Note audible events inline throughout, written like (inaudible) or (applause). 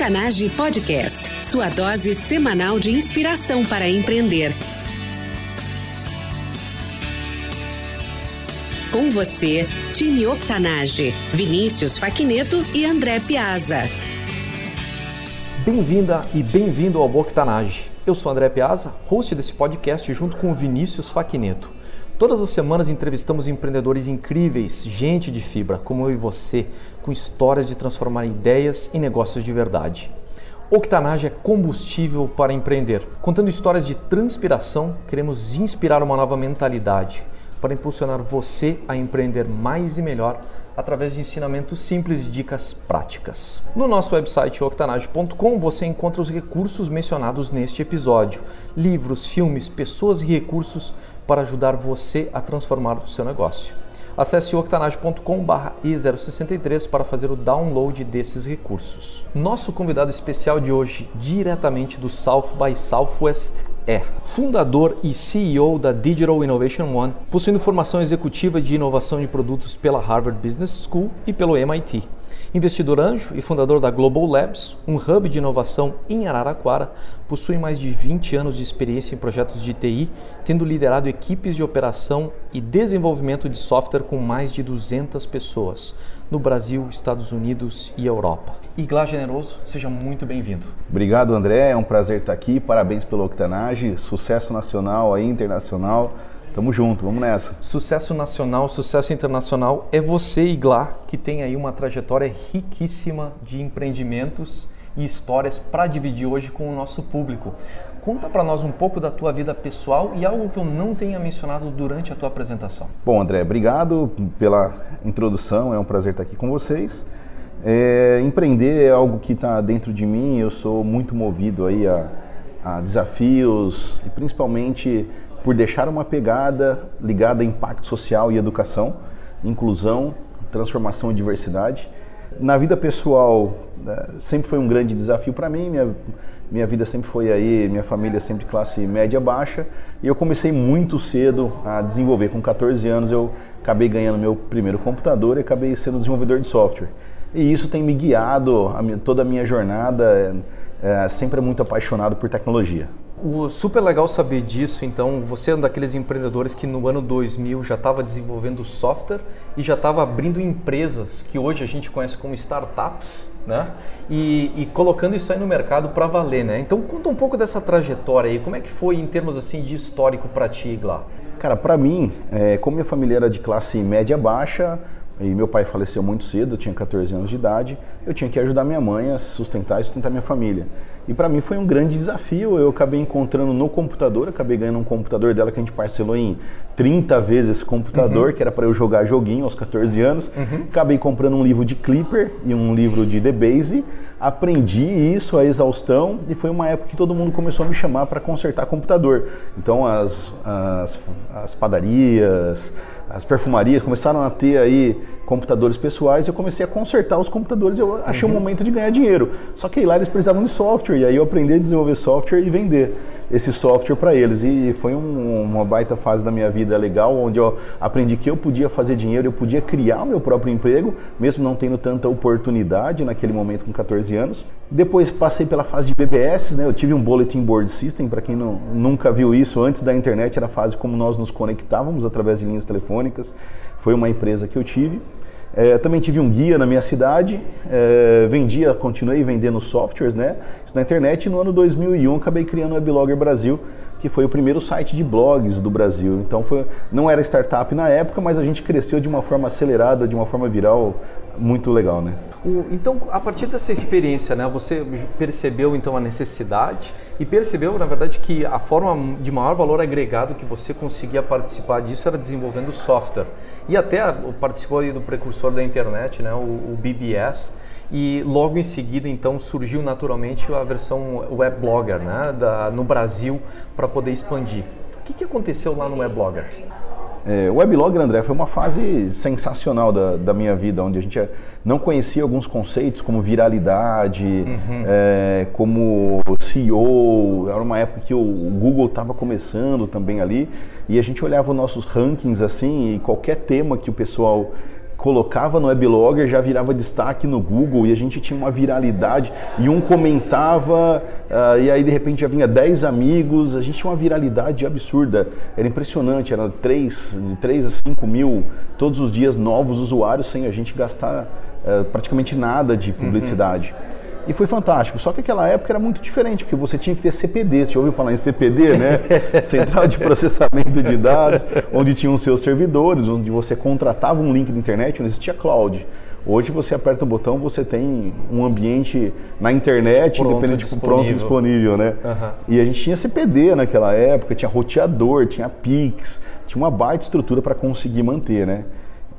Octanage Podcast, sua dose semanal de inspiração para empreender. Com você, time Octanage, Vinícius Faquineto e André Piazza. Bem-vinda e bem-vindo ao Octanage. Eu sou André Piazza, host desse podcast junto com o Vinícius Faquineto. Todas as semanas entrevistamos empreendedores incríveis, gente de fibra, como eu e você, com histórias de transformar ideias em negócios de verdade. Octanage é combustível para empreender. Contando histórias de transpiração, queremos inspirar uma nova mentalidade para impulsionar você a empreender mais e melhor através de ensinamentos simples e dicas práticas. No nosso website octanage.com você encontra os recursos mencionados neste episódio: livros, filmes, pessoas e recursos para ajudar você a transformar o seu negócio. Acesse octanage.com/e063 para fazer o download desses recursos. Nosso convidado especial de hoje, diretamente do South by Southwest, é fundador e CEO da Digital Innovation One, possuindo formação executiva de inovação de produtos pela Harvard Business School e pelo MIT. Investidor anjo e fundador da Global Labs, um hub de inovação em Araraquara, possui mais de 20 anos de experiência em projetos de TI, tendo liderado equipes de operação e desenvolvimento de software com mais de 200 pessoas no Brasil, Estados Unidos e Europa. Iglar Generoso, seja muito bem-vindo. Obrigado, André. É um prazer estar aqui. Parabéns pelo Octanage. Sucesso nacional e internacional. Tamo junto, vamos nessa. Sucesso nacional, sucesso internacional. É você, Iglar, que tem aí uma trajetória riquíssima de empreendimentos e histórias para dividir hoje com o nosso público. Conta para nós um pouco da tua vida pessoal e algo que eu não tenha mencionado durante a tua apresentação. Bom, André, obrigado pela introdução. É um prazer estar aqui com vocês. É, empreender é algo que está dentro de mim. Eu sou muito movido aí a, a desafios e principalmente por deixar uma pegada ligada a impacto social e educação, inclusão, transformação e diversidade. Na vida pessoal, né, sempre foi um grande desafio para mim. Minha, minha vida sempre foi aí, minha família sempre classe média baixa. E eu comecei muito cedo a desenvolver. Com 14 anos eu acabei ganhando meu primeiro computador e acabei sendo desenvolvedor de software. E isso tem me guiado a minha, toda a minha jornada. É, sempre muito apaixonado por tecnologia. O super legal saber disso, então, você é um daqueles empreendedores que no ano 2000 já estava desenvolvendo software e já estava abrindo empresas que hoje a gente conhece como startups, né? E, e colocando isso aí no mercado para valer, né? Então, conta um pouco dessa trajetória aí, como é que foi em termos assim de histórico para ti, Igla? Cara, para mim, é, como minha família era de classe média baixa, e meu pai faleceu muito cedo, eu tinha 14 anos de idade, eu tinha que ajudar minha mãe a sustentar e sustentar minha família. E para mim foi um grande desafio. Eu acabei encontrando no computador, acabei ganhando um computador dela que a gente parcelou em 30 vezes esse computador, uhum. que era para eu jogar joguinho aos 14 anos. Uhum. Acabei comprando um livro de Clipper e um livro de The Base. Aprendi isso a exaustão e foi uma época que todo mundo começou a me chamar para consertar computador. Então as, as, as padarias, as perfumarias começaram a ter aí computadores pessoais, eu comecei a consertar os computadores eu achei uhum. um momento de ganhar dinheiro. Só que lá eles precisavam de software, e aí eu aprendi a desenvolver software e vender esse software para eles. E foi um, uma baita fase da minha vida legal, onde eu aprendi que eu podia fazer dinheiro, eu podia criar o meu próprio emprego, mesmo não tendo tanta oportunidade naquele momento com 14 anos. Depois passei pela fase de BBS, né? eu tive um Bulletin Board System, para quem não, nunca viu isso, antes da internet era a fase como nós nos conectávamos através de linhas telefônicas. Foi uma empresa que eu tive. É, também tive um guia na minha cidade, é, vendia, continuei vendendo softwares, né? Isso na internet. No ano 2001 acabei criando o Weblogger Brasil, que foi o primeiro site de blogs do Brasil. Então foi, não era startup na época, mas a gente cresceu de uma forma acelerada, de uma forma viral, muito legal, né? Então, a partir dessa experiência, né, você percebeu então a necessidade e percebeu, na verdade, que a forma de maior valor agregado que você conseguia participar disso era desenvolvendo software. E até participou do precursor da internet, né, o BBS, e logo em seguida então surgiu naturalmente a versão Webblogger né, da, no Brasil para poder expandir. O que, que aconteceu lá no Webblogger? É, o Weblogger, André, foi uma fase sensacional da, da, minha vida, onde a gente não conhecia alguns conceitos como viralidade, uhum. é, como CEO. Era uma época que o Google estava começando também ali, e a gente olhava os nossos rankings assim, e qualquer tema que o pessoal colocava no weblogger, já virava destaque no Google e a gente tinha uma viralidade e um comentava uh, e aí de repente já vinha 10 amigos, a gente tinha uma viralidade absurda, era impressionante, era 3, de 3 a 5 mil todos os dias novos usuários sem a gente gastar uh, praticamente nada de publicidade. Uhum. E foi fantástico. Só que aquela época era muito diferente, porque você tinha que ter CPD. Você já ouviu falar em CPD, né? (laughs) Central de Processamento de Dados, onde tinham os seus servidores, onde você contratava um link de internet, não existia cloud. Hoje você aperta o botão, você tem um ambiente na internet, pronto, independente disponível. pronto disponível, né? Uhum. E a gente tinha CPD naquela época, tinha roteador, tinha Pix, tinha uma baita estrutura para conseguir manter, né?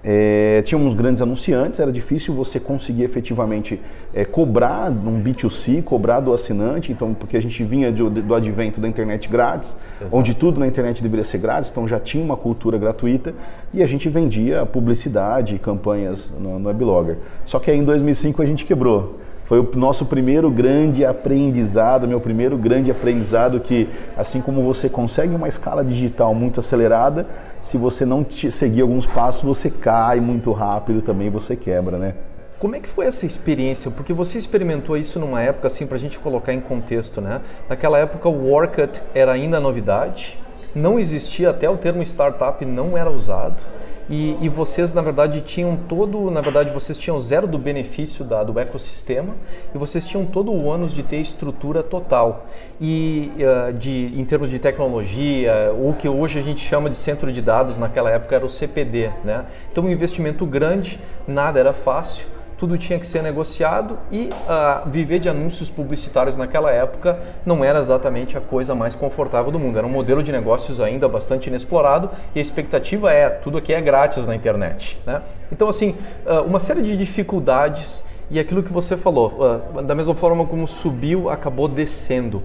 É, tínhamos grandes anunciantes, era difícil você conseguir efetivamente é, cobrar um B2C, cobrar do assinante, então porque a gente vinha do, do advento da internet grátis, Exato. onde tudo na internet deveria ser grátis, então já tinha uma cultura gratuita e a gente vendia publicidade e campanhas no, no Weblogger. Só que aí em 2005 a gente quebrou. Foi o nosso primeiro grande aprendizado, meu primeiro grande aprendizado que, assim como você consegue uma escala digital muito acelerada, se você não seguir alguns passos, você cai muito rápido também, você quebra, né? Como é que foi essa experiência? Porque você experimentou isso numa época, assim, para a gente colocar em contexto, né? Naquela época o Workut era ainda novidade, não existia, até o termo startup não era usado. E, e, vocês, na verdade, tinham todo, na verdade, vocês tinham zero do benefício da, do ecossistema e vocês tinham todo o ônus de ter estrutura total. E uh, de, em termos de tecnologia, o que hoje a gente chama de centro de dados, naquela época era o CPD. Né? Então, um investimento grande, nada era fácil tudo tinha que ser negociado e uh, viver de anúncios publicitários naquela época não era exatamente a coisa mais confortável do mundo. Era um modelo de negócios ainda bastante inexplorado e a expectativa é tudo aqui é grátis na internet. Né? Então, assim, uh, uma série de dificuldades e aquilo que você falou, uh, da mesma forma como subiu, acabou descendo.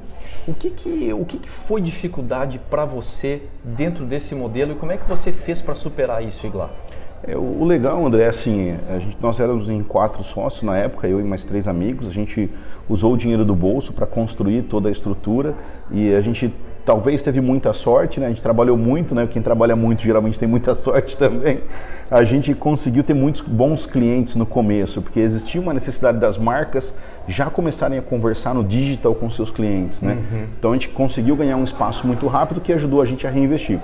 O que, que, o que, que foi dificuldade para você dentro desse modelo e como é que você fez para superar isso, Iglar? É, o legal, André, é assim, a gente, nós éramos em quatro sócios na época, eu e mais três amigos. A gente usou o dinheiro do bolso para construir toda a estrutura e a gente talvez teve muita sorte, né? A gente trabalhou muito, né? Quem trabalha muito geralmente tem muita (laughs) sorte também. A gente conseguiu ter muitos bons clientes no começo, porque existia uma necessidade das marcas já começarem a conversar no digital com seus clientes, né? Uhum. Então a gente conseguiu ganhar um espaço muito rápido que ajudou a gente a reinvestir.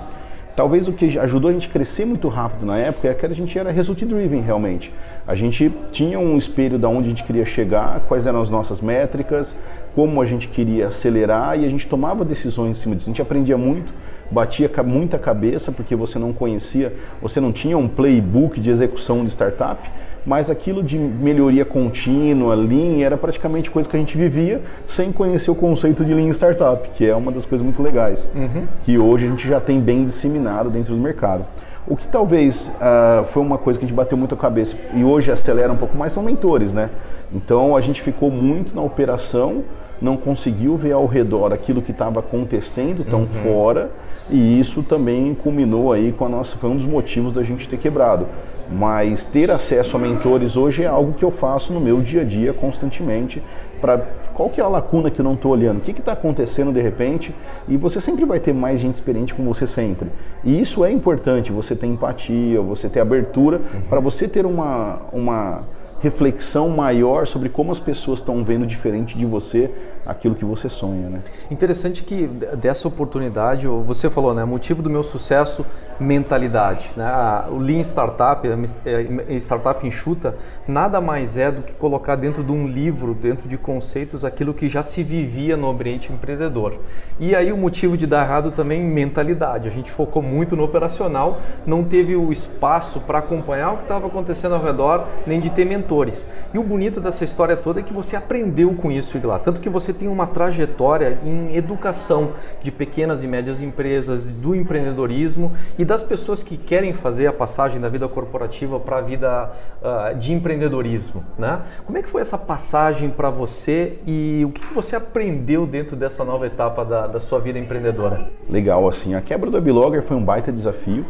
Talvez o que ajudou a gente a crescer muito rápido na época é que a gente era result driven realmente. A gente tinha um espelho da onde a gente queria chegar, quais eram as nossas métricas, como a gente queria acelerar e a gente tomava decisões em cima disso. A gente aprendia muito, batia muita cabeça porque você não conhecia, você não tinha um playbook de execução de startup mas aquilo de melhoria contínua, Lean, era praticamente coisa que a gente vivia sem conhecer o conceito de Lean Startup, que é uma das coisas muito legais, uhum. que hoje a gente já tem bem disseminado dentro do mercado. O que talvez uh, foi uma coisa que a gente bateu muito a cabeça e hoje acelera um pouco mais são mentores, né? Então a gente ficou muito na operação, não conseguiu ver ao redor aquilo que estava acontecendo tão uhum. fora e isso também culminou aí com a nossa foi um dos motivos da gente ter quebrado mas ter acesso a mentores hoje é algo que eu faço no meu dia a dia constantemente para qual que é a lacuna que eu não estou olhando, o que está acontecendo de repente, e você sempre vai ter mais gente experiente com você sempre. E isso é importante, você ter empatia, você ter abertura, uhum. para você ter uma, uma reflexão maior sobre como as pessoas estão vendo diferente de você aquilo que você sonha, né? Interessante que dessa oportunidade, você falou, né, motivo do meu sucesso, mentalidade, né? O Lean Startup, a startup enxuta, nada mais é do que colocar dentro de um livro, dentro de conceitos, aquilo que já se vivia no ambiente empreendedor. E aí o motivo de dar errado também mentalidade. A gente focou muito no operacional, não teve o espaço para acompanhar o que estava acontecendo ao redor, nem de ter mentor mentores. E o bonito dessa história toda é que você aprendeu com isso, Iglar. Tanto que você tem uma trajetória em educação de pequenas e médias empresas, do empreendedorismo e das pessoas que querem fazer a passagem da vida corporativa para a vida uh, de empreendedorismo. Né? Como é que foi essa passagem para você e o que você aprendeu dentro dessa nova etapa da, da sua vida empreendedora? Legal, assim, a quebra do Ebilogger foi um baita desafio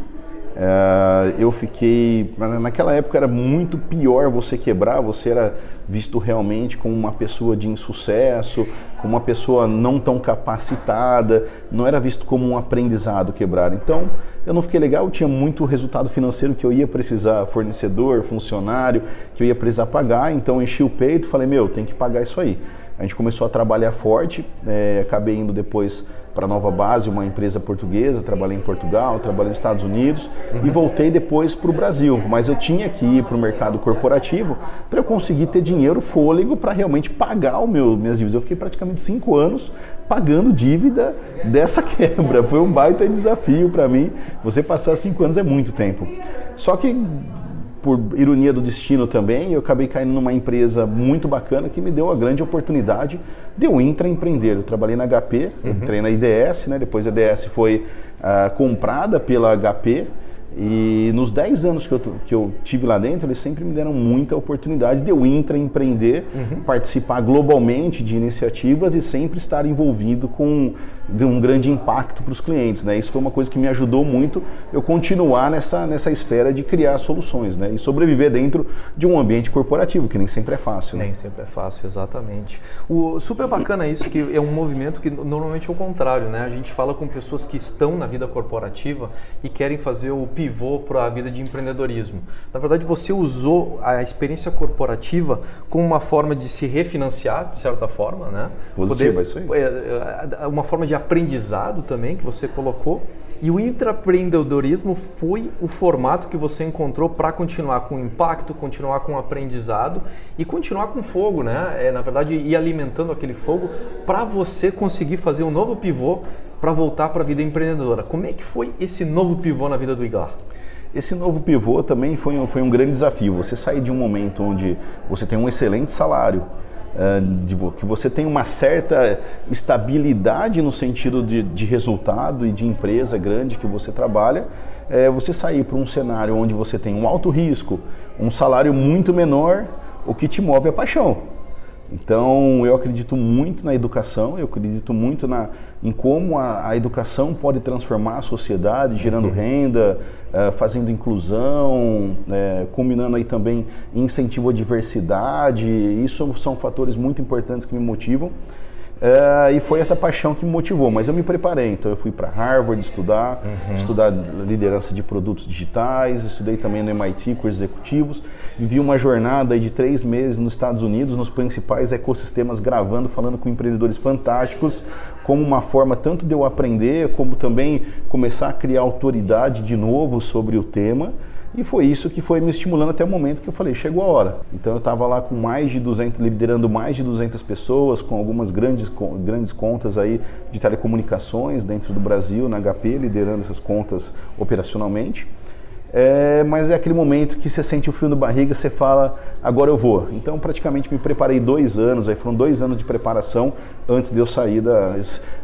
É, eu fiquei. Naquela época era muito pior você quebrar, você era visto realmente como uma pessoa de insucesso, como uma pessoa não tão capacitada, não era visto como um aprendizado quebrar. Então eu não fiquei legal, eu tinha muito resultado financeiro que eu ia precisar, fornecedor, funcionário, que eu ia precisar pagar, então enchi o peito falei: meu, tem que pagar isso aí. A gente começou a trabalhar forte, é, acabei indo depois para Nova Base, uma empresa portuguesa, trabalhei em Portugal, trabalhei nos Estados Unidos uhum. e voltei depois para o Brasil. Mas eu tinha que ir para o mercado corporativo para eu conseguir ter dinheiro, fôlego para realmente pagar o meu, minhas dívidas. Eu fiquei praticamente cinco anos pagando dívida dessa (laughs) quebra. Foi um baita desafio para mim. Você passar cinco anos é muito tempo. Só que por ironia do destino também, eu acabei caindo numa empresa muito bacana que me deu a grande oportunidade de eu intraempreender. Eu trabalhei na HP, uhum. entrei na IDS, né? depois a IDS foi uh, comprada pela HP e nos 10 anos que eu, que eu tive lá dentro, eles sempre me deram muita oportunidade de eu intraempreender, uhum. participar globalmente de iniciativas e sempre estar envolvido com um grande impacto para os clientes. Né? Isso foi uma coisa que me ajudou muito eu continuar nessa, nessa esfera de criar soluções né? e sobreviver dentro de um ambiente corporativo, que nem sempre é fácil. Né? Nem sempre é fácil, exatamente. O super bacana isso, que é um movimento que normalmente é o contrário. Né? A gente fala com pessoas que estão na vida corporativa e querem fazer o pivô para a vida de empreendedorismo. Na verdade, você usou a experiência corporativa como uma forma de se refinanciar, de certa forma, né? Positiva, Poder, isso aí. É, é, uma forma de aprendizado também que você colocou. E o intraempreendedorismo foi o formato que você encontrou para continuar com impacto, continuar com aprendizado e continuar com fogo, né? É, na verdade, ir alimentando aquele fogo para você conseguir fazer um novo pivô para voltar para a vida empreendedora. Como é que foi esse novo pivô na vida do Igor? Esse novo pivô também foi um, foi um grande desafio. Você sair de um momento onde você tem um excelente salário, uh, de, que você tem uma certa estabilidade no sentido de, de resultado e de empresa grande que você trabalha, é, você sair para um cenário onde você tem um alto risco, um salário muito menor, o que te move é a paixão. Então, eu acredito muito na educação, eu acredito muito na, em como a, a educação pode transformar a sociedade, gerando uhum. renda, uh, fazendo inclusão, uh, combinando aí também incentivo à diversidade. Isso são fatores muito importantes que me motivam. É, e foi essa paixão que me motivou, mas eu me preparei. Então eu fui para Harvard estudar, uhum. estudar liderança de produtos digitais, estudei também no MIT com executivos, vivi uma jornada de três meses nos Estados Unidos, nos principais ecossistemas, gravando, falando com empreendedores fantásticos, como uma forma tanto de eu aprender, como também começar a criar autoridade de novo sobre o tema. E foi isso que foi me estimulando até o momento que eu falei, chegou a hora. Então eu estava lá com mais de 200, liderando mais de 200 pessoas, com algumas grandes, grandes contas aí de telecomunicações dentro do Brasil, na HP, liderando essas contas operacionalmente. É, mas é aquele momento que você sente o frio na barriga, você fala, agora eu vou. Então, praticamente me preparei dois anos, aí foram dois anos de preparação antes de eu sair da.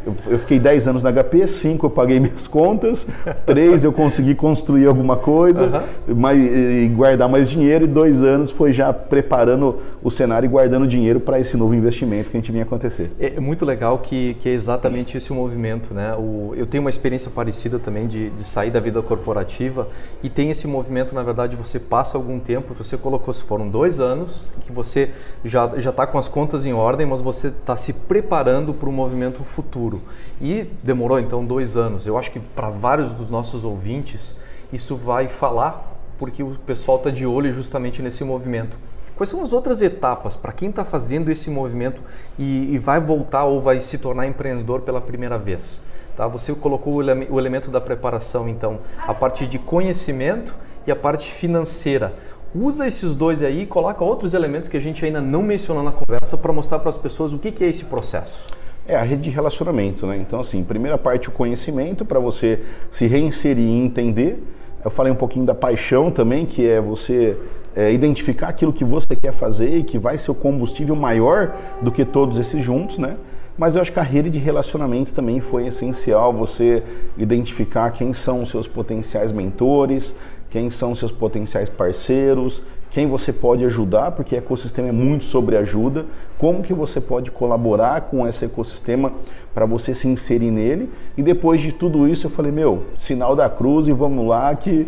Eu, fiquei dez anos na HP, cinco eu paguei (laughs) minhas contas, três eu consegui construir alguma coisa uhum. mais, e guardar mais dinheiro, e dois anos foi já preparando o cenário e guardando dinheiro para esse novo investimento que a gente vinha acontecer. É muito legal que, que é exatamente esse o movimento, né? O, eu tenho uma experiência parecida também de, de sair da vida corporativa e tem esse movimento, na verdade, você passa algum tempo, você colocou, se foram dois anos, que você já está com as contas em ordem, mas você está se preparando para o movimento futuro. E demorou então dois anos. Eu acho que para vários dos nossos ouvintes, isso vai falar, porque o pessoal está de olho justamente nesse movimento. Quais são as outras etapas para quem está fazendo esse movimento e, e vai voltar ou vai se tornar empreendedor pela primeira vez? Tá? Você colocou o, ele o elemento da preparação, então, a parte de conhecimento e a parte financeira. Usa esses dois aí e coloca outros elementos que a gente ainda não mencionou na conversa para mostrar para as pessoas o que, que é esse processo. É a rede de relacionamento, né? Então, assim, primeira parte o conhecimento para você se reinserir e entender. Eu falei um pouquinho da paixão também, que é você é, identificar aquilo que você quer fazer e que vai ser o combustível maior do que todos esses juntos, né? Mas eu acho que a rede de relacionamento também foi essencial, você identificar quem são os seus potenciais mentores, quem são seus potenciais parceiros, quem você pode ajudar, porque ecossistema é muito sobre ajuda, como que você pode colaborar com esse ecossistema para você se inserir nele. E depois de tudo isso eu falei, meu, sinal da cruz e vamos lá que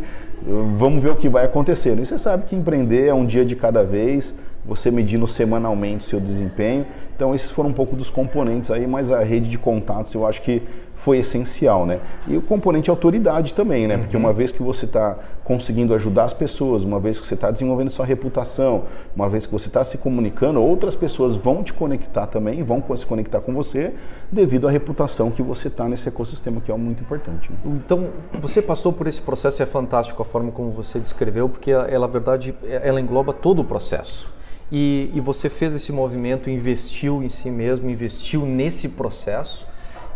vamos ver o que vai acontecer. E você sabe que empreender é um dia de cada vez, você medindo semanalmente seu desempenho. Então esses foram um pouco dos componentes aí, mas a rede de contatos eu acho que foi essencial, né? E o componente autoridade também, né? Uhum. Porque uma vez que você está conseguindo ajudar as pessoas, uma vez que você está desenvolvendo sua reputação, uma vez que você está se comunicando, outras pessoas vão te conectar também, vão se conectar com você, devido à reputação que você está nesse ecossistema, que é muito importante. Né? Então, você passou por esse processo e é fantástico a forma como você descreveu, porque ela, na verdade, ela engloba todo o processo. E, e você fez esse movimento, investiu em si mesmo, investiu nesse processo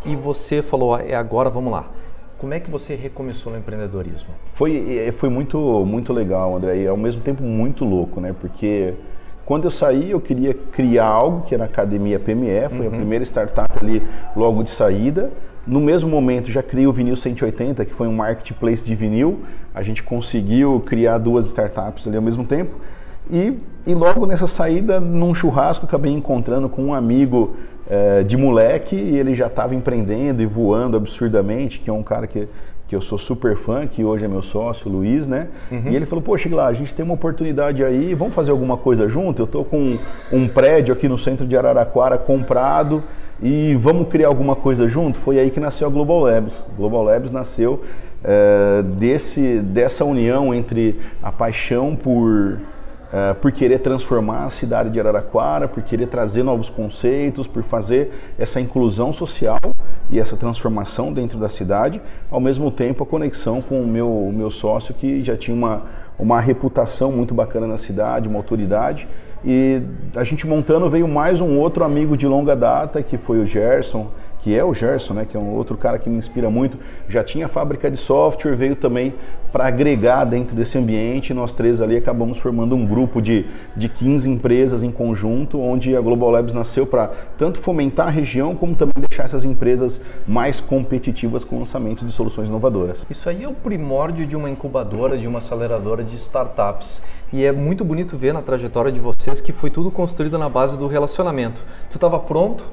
e você falou, é agora, vamos lá. Como é que você recomeçou no empreendedorismo? Foi, é, foi muito, muito legal, André, e ao mesmo tempo muito louco, né? Porque quando eu saí, eu queria criar algo que era a Academia PME, foi uhum. a primeira startup ali logo de saída. No mesmo momento, já criei o Vinil 180, que foi um marketplace de vinil. A gente conseguiu criar duas startups ali ao mesmo tempo. E, e logo nessa saída, num churrasco, acabei encontrando com um amigo é, de moleque e ele já estava empreendendo e voando absurdamente, que é um cara que, que eu sou super fã, que hoje é meu sócio, Luiz, né? Uhum. E ele falou, poxa, lá, a gente tem uma oportunidade aí, vamos fazer alguma coisa junto? Eu estou com um prédio aqui no centro de Araraquara comprado e vamos criar alguma coisa junto? Foi aí que nasceu a Global Labs. Global Labs nasceu é, desse, dessa união entre a paixão por uh, por querer transformar a cidade de Araraquara, por querer trazer novos conceitos, por fazer essa inclusão social e essa transformação dentro da cidade, ao mesmo tempo a conexão com o meu, o meu sócio que já tinha uma, uma reputação muito bacana na cidade, uma autoridade. E a gente montando veio mais um outro amigo de longa data, que foi o Gerson, que é o Gerson, né, que é um outro cara que me inspira muito, já tinha fábrica de software, veio também para agregar dentro desse ambiente. Nós três ali acabamos formando um grupo de, de 15 empresas em conjunto, onde a Global Labs nasceu para tanto fomentar a região, como também deixar essas empresas mais competitivas com lançamentos de soluções inovadoras. Isso aí é o primórdio de uma incubadora, de uma aceleradora de startups. E é muito bonito ver na trajetória de vocês que foi tudo construído na base do relacionamento. Tu estava pronto,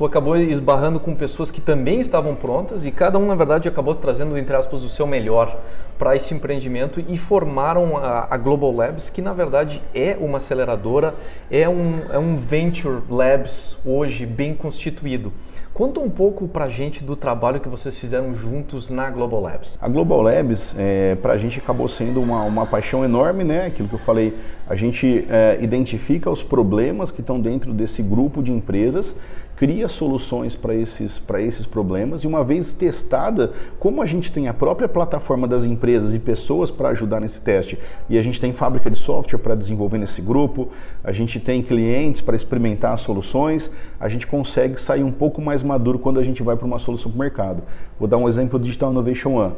tu acabou esbarrando com pessoas que também estavam prontas e cada um, na verdade, acabou trazendo, entre aspas, o seu melhor para esse empreendimento e formaram a, a, Global Labs, que na verdade é uma aceleradora, é um, é um Venture Labs hoje bem constituído. Conta um pouco para a gente do trabalho que vocês fizeram juntos na Global Labs. A Global Labs, é, para a gente, acabou sendo uma, uma paixão enorme, né? Aquilo que eu falei, a gente é, identifica os problemas que estão dentro desse grupo de empresas cria soluções para esses, esses problemas e uma vez testada, como a gente tem a própria plataforma das empresas e pessoas para ajudar nesse teste e a gente tem fábrica de software para desenvolver nesse grupo, a gente tem clientes para experimentar as soluções, a gente consegue sair um pouco mais maduro quando a gente vai para uma solução para o mercado. Vou dar um exemplo do Digital Innovation One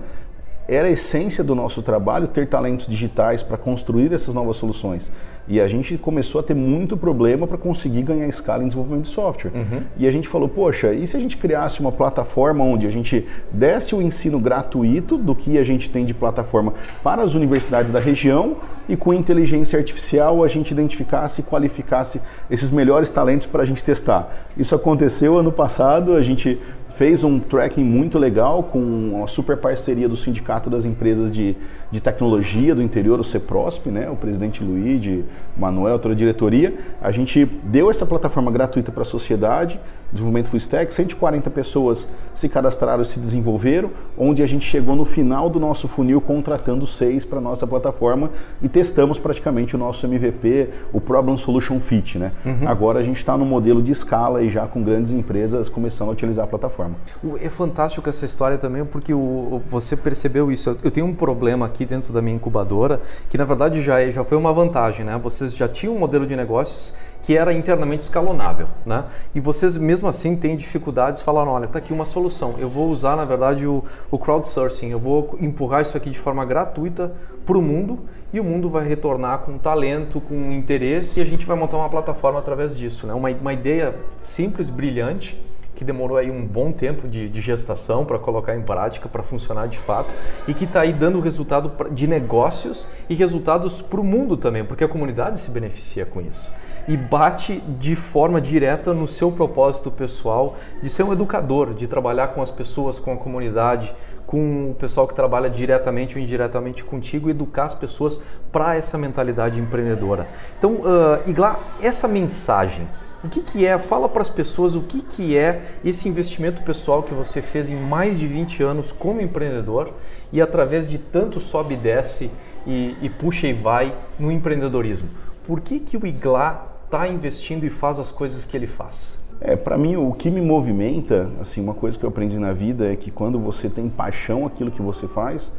era a essência do nosso trabalho ter talentos digitais para construir essas novas soluções. E a gente começou a ter muito problema para conseguir ganhar escala em desenvolvimento de software. Uhum. E a gente falou, poxa, e se a gente criasse uma plataforma onde a gente desse o ensino gratuito do que a gente tem de plataforma para as universidades da região e com inteligência artificial a gente identificasse e qualificasse esses melhores talentos para a gente testar. Isso aconteceu ano passado, a gente fez um tracking muito legal com uma super parceria do Sindicato das Empresas de, de Tecnologia do Interior, o CEPROSP, né? o presidente Luiz, Manuel, toda a diretoria. A gente deu essa plataforma gratuita para a sociedade, desenvolvimento full stack, 140 pessoas se cadastraram e se desenvolveram, onde a gente chegou no final do nosso funil contratando seis para nossa plataforma e testamos praticamente o nosso MVP, o Problem Solution Fit. Né? Uhum. Agora a gente está no modelo de escala e já com grandes empresas começando a utilizar a plataforma. É fantástico essa história também porque o, você percebeu isso. Eu tenho um problema aqui dentro da minha incubadora que na verdade já, é, já foi uma vantagem. Né? Vocês já tinham um modelo de negócios que era internamente escalonável, né? E vocês mesmo assim têm dificuldades, falaram, olha, está aqui uma solução. Eu vou usar na verdade o, o crowdsourcing, eu vou empurrar isso aqui de forma gratuita para o mundo e o mundo vai retornar com talento, com interesse e a gente vai montar uma plataforma através disso, né? Uma, uma ideia simples, brilhante que demorou aí um bom tempo de, de gestação para colocar em prática, para funcionar de fato e que está aí dando resultado de negócios e resultados para o mundo também, porque a comunidade se beneficia com isso e bate de forma direta no seu propósito pessoal de ser um educador, de trabalhar com as pessoas, com a comunidade, com o pessoal que trabalha diretamente ou indiretamente contigo, educar as pessoas para essa mentalidade empreendedora. Então, uh, Igla, essa mensagem, o que, que é? Fala para as pessoas o que, que é esse investimento pessoal que você fez em mais de 20 anos como empreendedor e através de tanto sobe e desce e, e puxa e vai no empreendedorismo. Por que, que o Igla está investindo e faz as coisas que ele faz? É, para mim o que me movimenta, assim, uma coisa que eu aprendi na vida é que quando você tem paixão aquilo que você faz,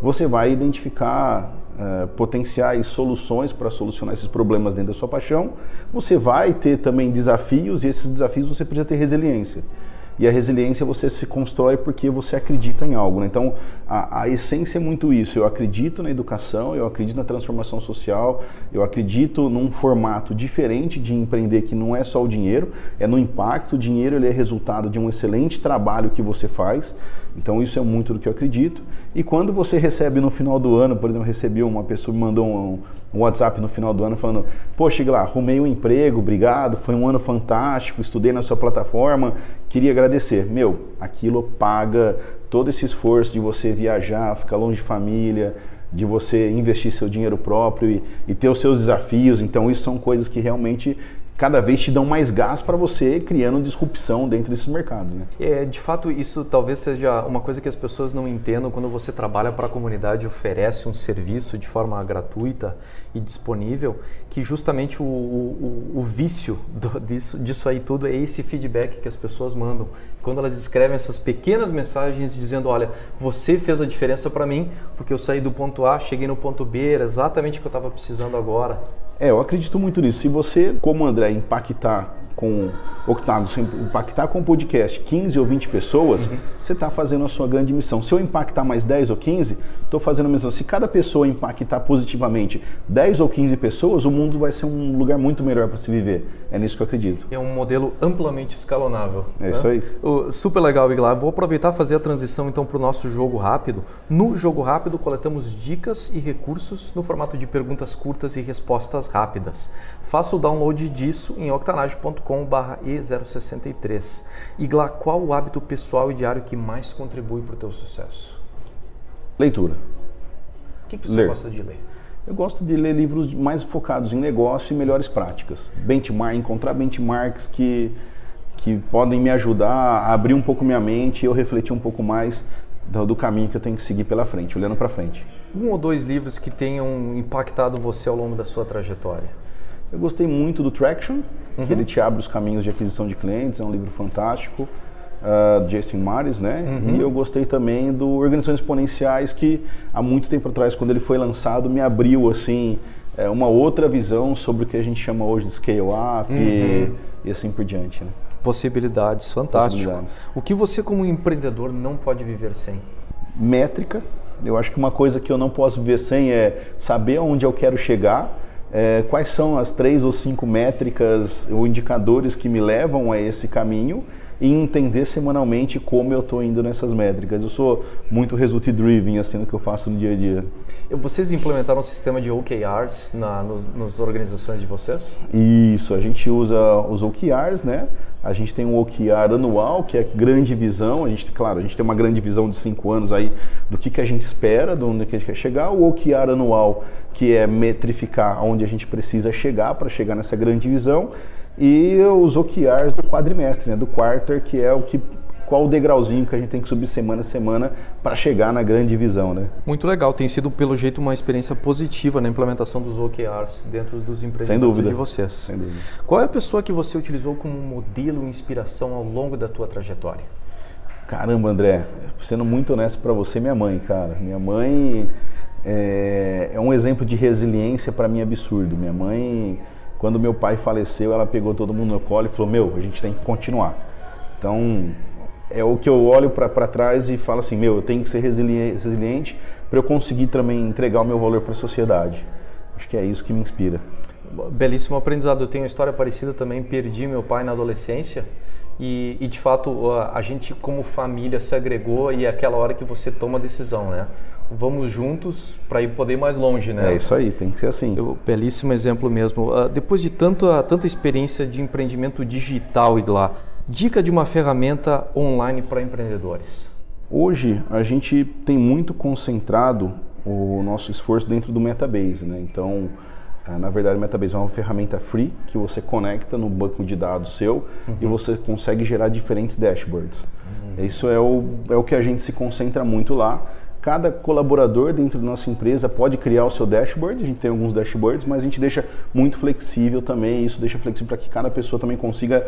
você vai identificar uh, potenciais soluções para solucionar esses problemas dentro da sua paixão. Você vai ter também desafios e esses desafios você precisa ter resiliência. E a resiliência você se constrói porque você acredita em algo. Né? Então, a, a, essência é muito isso. Eu acredito na educação, eu acredito na transformação social, eu acredito num formato diferente de empreender que não é só o dinheiro, é no impacto. O dinheiro ele é resultado de um excelente trabalho que você faz. Então, isso é muito do que eu acredito. E quando você recebe no final do ano, por exemplo, recebi uma pessoa me mandou um, um WhatsApp no final do ano falando: Poxa, lá, arrumei um emprego, obrigado, foi um ano fantástico, estudei na sua plataforma, queria agradecer. Meu, aquilo paga todo esse esforço de você viajar, ficar longe de família, de você investir seu dinheiro próprio e, e ter os seus desafios. Então, isso são coisas que realmente cada vez te dão mais gás para você criando disrupção dentro desses mercados. Né? É, de fato, isso talvez seja uma coisa que as pessoas não entendam quando você trabalha para a comunidade oferece um serviço de forma gratuita e disponível, que justamente o, o, o vício do, disso, disso aí tudo é esse feedback que as pessoas mandam. Quando elas escrevem essas pequenas mensagens dizendo, olha, você fez a diferença para mim, porque eu saí do ponto A, cheguei no ponto B, era exatamente o que eu estava precisando agora. É, eu acredito muito nisso. Se você, como André, impactar com Octagon, impactar com o podcast 15 ou 20 pessoas, uhum. você está fazendo a sua grande missão. Se eu impactar mais 10 ou 15, estou fazendo a missão. Se cada pessoa impactar positivamente 10 ou 15 pessoas, o mundo vai ser um lugar muito melhor para se viver. É nisso que eu acredito. É um modelo amplamente escalonável. É né? isso aí. super legal, Iglar. Vou aproveitar e fazer a transição então para o nosso jogo rápido. No jogo rápido, coletamos dicas e recursos no formato de perguntas curtas e respostas rápidas. Faça o download disso em octanage.com e063. Igla, qual o hábito pessoal e diário que mais contribui para o teu sucesso? Leitura. O que, que você ler. gosta de ler? Eu gosto de ler livros mais focados em negócio e melhores práticas. Benchmark, encontrar benchmarks que, que podem me ajudar a abrir um pouco minha mente e eu refletir um pouco mais do, do caminho que eu tenho que seguir pela frente, olhando para frente. Um ou dois livros que tenham impactado você ao longo da sua trajetória? Eu gostei muito do Traction, uhum. que ele te abre os caminhos de aquisição de clientes, é um livro fantástico. Uh, Jason Mares, né? Uhum. E eu gostei também do Organizações Exponenciais, que há muito tempo atrás, quando ele foi lançado, me abriu assim é, uma outra visão sobre o que a gente chama hoje de scale up uhum. e, e, assim por diante. Né? Possibilidades, fantástico. Possibilidades. O que você como empreendedor não pode viver sem? Métrica. Eu acho que uma coisa que eu não posso viver sem é saber onde eu quero chegar é, quais são as três ou cinco métricas ou indicadores que me levam a esse caminho e entender semanalmente como eu estou indo nessas métricas. Eu sou muito result driven assim no que eu faço no dia a dia. Vocês implementaram um sistema de OKRs na, nos, nas organizações de vocês? Isso, a gente usa os OKRs, né? A gente tem um OKR anual, que é grande visão. A gente, claro, a gente tem uma grande visão de cinco anos aí do que, que a gente espera, de onde a gente quer chegar. O OKR anual, que é metrificar onde a gente precisa chegar para chegar nessa grande visão e os OKRs do quadrimestre, né, do quarter, que é o que qual o degrauzinho que a gente tem que subir semana a semana para chegar na grande visão, né? Muito legal, tem sido pelo jeito uma experiência positiva na implementação dos OKRs dentro dos empreendimentos de vocês. Sem dúvida. Qual é a pessoa que você utilizou como modelo e inspiração ao longo da tua trajetória? Caramba, André, sendo muito honesto para você, minha mãe, cara. Minha mãe é, é um exemplo de resiliência para mim absurdo. Minha mãe quando meu pai faleceu, ela pegou todo mundo no colo e falou: Meu, a gente tem que continuar. Então, é o que eu olho para trás e falo assim: Meu, eu tenho que ser resiliente para eu conseguir também entregar o meu valor para a sociedade. Acho que é isso que me inspira. Belíssimo aprendizado. Eu tenho uma história parecida também. Perdi meu pai na adolescência e, e, de fato a gente como família se agregou e é aquela hora que você toma a decisão, né? Vamos juntos para ir poder ir mais longe, né? É isso aí, tem que ser assim. Eu, belíssimo exemplo mesmo. Uh, depois de tanta, tanta experiência de empreendimento digital, Iglar, dica de uma ferramenta online para empreendedores. Hoje a gente tem muito concentrado o nosso esforço dentro do Metabase, né? Então é, na verdade, o Metabase é uma ferramenta free que você conecta no banco de dados seu uhum. e você consegue gerar diferentes dashboards. Uhum. Isso é o, é o que a gente se concentra muito lá. Cada colaborador dentro da nossa empresa pode criar o seu dashboard, a gente tem alguns dashboards, mas a gente deixa muito flexível também, isso deixa flexível para que cada pessoa também consiga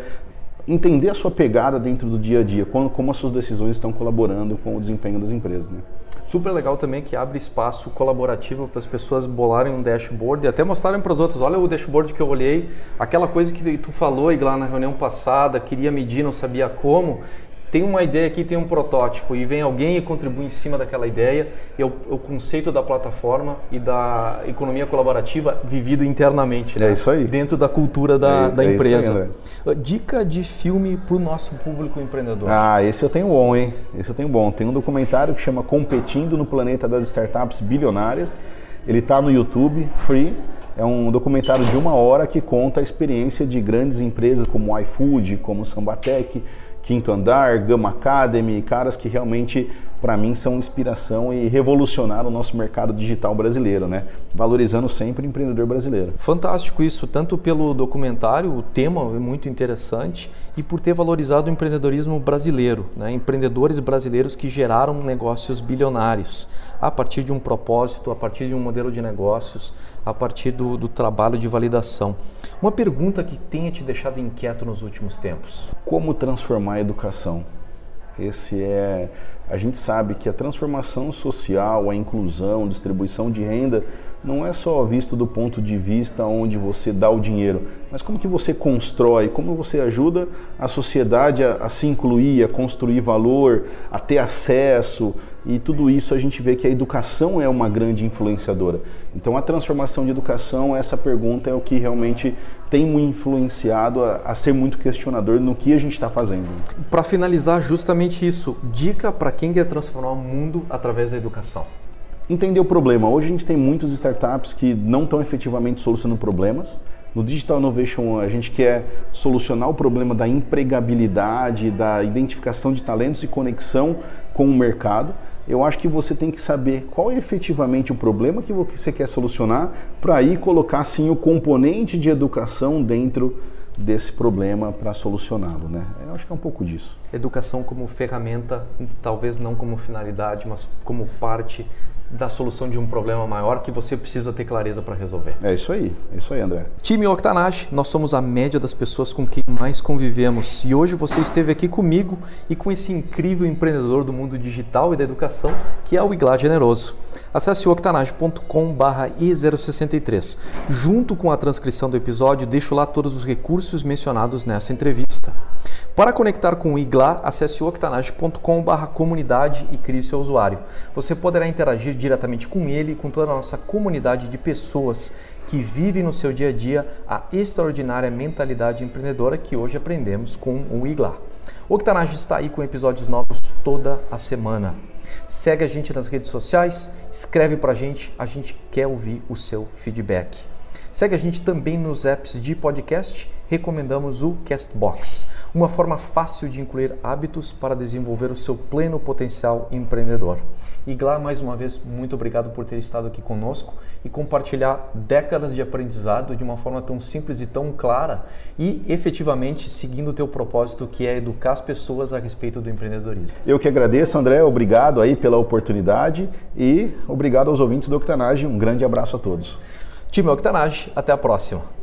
entender a sua pegada dentro do dia a dia, como, como as suas decisões estão colaborando com o desempenho das empresas. Né? Super legal também que abre espaço colaborativo para as pessoas bolarem um dashboard e até mostrarem para os outros, olha o dashboard que eu olhei, aquela coisa que tu falou lá na reunião passada, queria medir, não sabia como, tem uma ideia aqui, tem um protótipo e vem alguém e contribui em cima daquela ideia, é o, o conceito da plataforma e da economia colaborativa vivido internamente. Né? É isso aí. Dentro da cultura da, é, da é empresa. Aí, Dica de filme para o nosso público empreendedor. Ah, esse eu tenho bom, hein? Esse eu tenho bom. Tem um documentário que chama Competindo no Planeta das Startups Bilionárias. Ele está no YouTube, free. É um documentário de uma hora que conta a experiência de grandes empresas como iFood, como Sambatec, Quinto Andar, Gama Academy, caras que realmente para mim são inspiração e revolucionaram o nosso mercado digital brasileiro, né? Valorizando sempre o empreendedor brasileiro. Fantástico isso, tanto pelo documentário, o tema é muito interessante, e por ter valorizado o empreendedorismo brasileiro, né? empreendedores brasileiros que geraram negócios bilionários a partir de um propósito, a partir de um modelo de negócios, a partir do, do trabalho de validação. Uma pergunta que tenha te deixado inquieto nos últimos tempos: Como transformar a educação? Esse é a gente sabe que a transformação social, a inclusão, distribuição de renda não é só visto do ponto de vista onde você dá o dinheiro, mas como que você constrói, como você ajuda a sociedade a, a se incluir, a construir valor, a ter acesso, e tudo isso a gente vê que a educação é uma grande influenciadora. Então a transformação de educação, essa pergunta é o que realmente tem me influenciado a, a ser muito questionador no que a gente está fazendo. Para finalizar, justamente isso, dica para quem quer transformar o mundo através da educação. Entender o problema. Hoje a gente tem muitas startups que não estão efetivamente solucionando problemas. No Digital Innovation, a gente quer solucionar o problema da empregabilidade, da identificação de talentos e conexão com o mercado eu acho que você tem que saber qual é efetivamente o problema que você quer solucionar para aí colocar sim o componente de educação dentro desse problema para solucioná-lo, né? Eu acho que é um pouco disso. Educação como ferramenta, talvez não como finalidade, mas como parte da solução de um problema maior que você precisa ter clareza para resolver. É isso aí, é isso aí, André. Time Octanage, nós somos a média das pessoas com quem mais convivemos e hoje você esteve aqui comigo e com esse incrível empreendedor do mundo digital e da educação que é o Iglar Generoso. Acesse octanage.com/i063. Junto com a transcrição do episódio, deixo lá todos os recursos mencionados nessa entrevista. Para conectar com o Igla, acesse octanage.com.br comunidade e crie seu usuário. Você poderá interagir diretamente com ele e com toda a nossa comunidade de pessoas que vivem no seu dia a dia a extraordinária mentalidade empreendedora que hoje aprendemos com o Igla. O Octanage está aí com episódios novos toda a semana. Segue a gente nas redes sociais, escreve para a gente, a gente quer ouvir o seu feedback. Segue a gente também nos apps de podcast, recomendamos o Castbox uma forma fácil de incluir hábitos para desenvolver o seu pleno potencial empreendedor. Iglar, mais uma vez, muito obrigado por ter estado aqui conosco e compartilhar décadas de aprendizado de uma forma tão simples e tão clara e efetivamente seguindo o teu propósito que é educar as pessoas a respeito do empreendedorismo. Eu que agradeço, André, obrigado aí pela oportunidade e obrigado aos ouvintes do Octanage. Um grande abraço a todos. Time Octanage, até a próxima.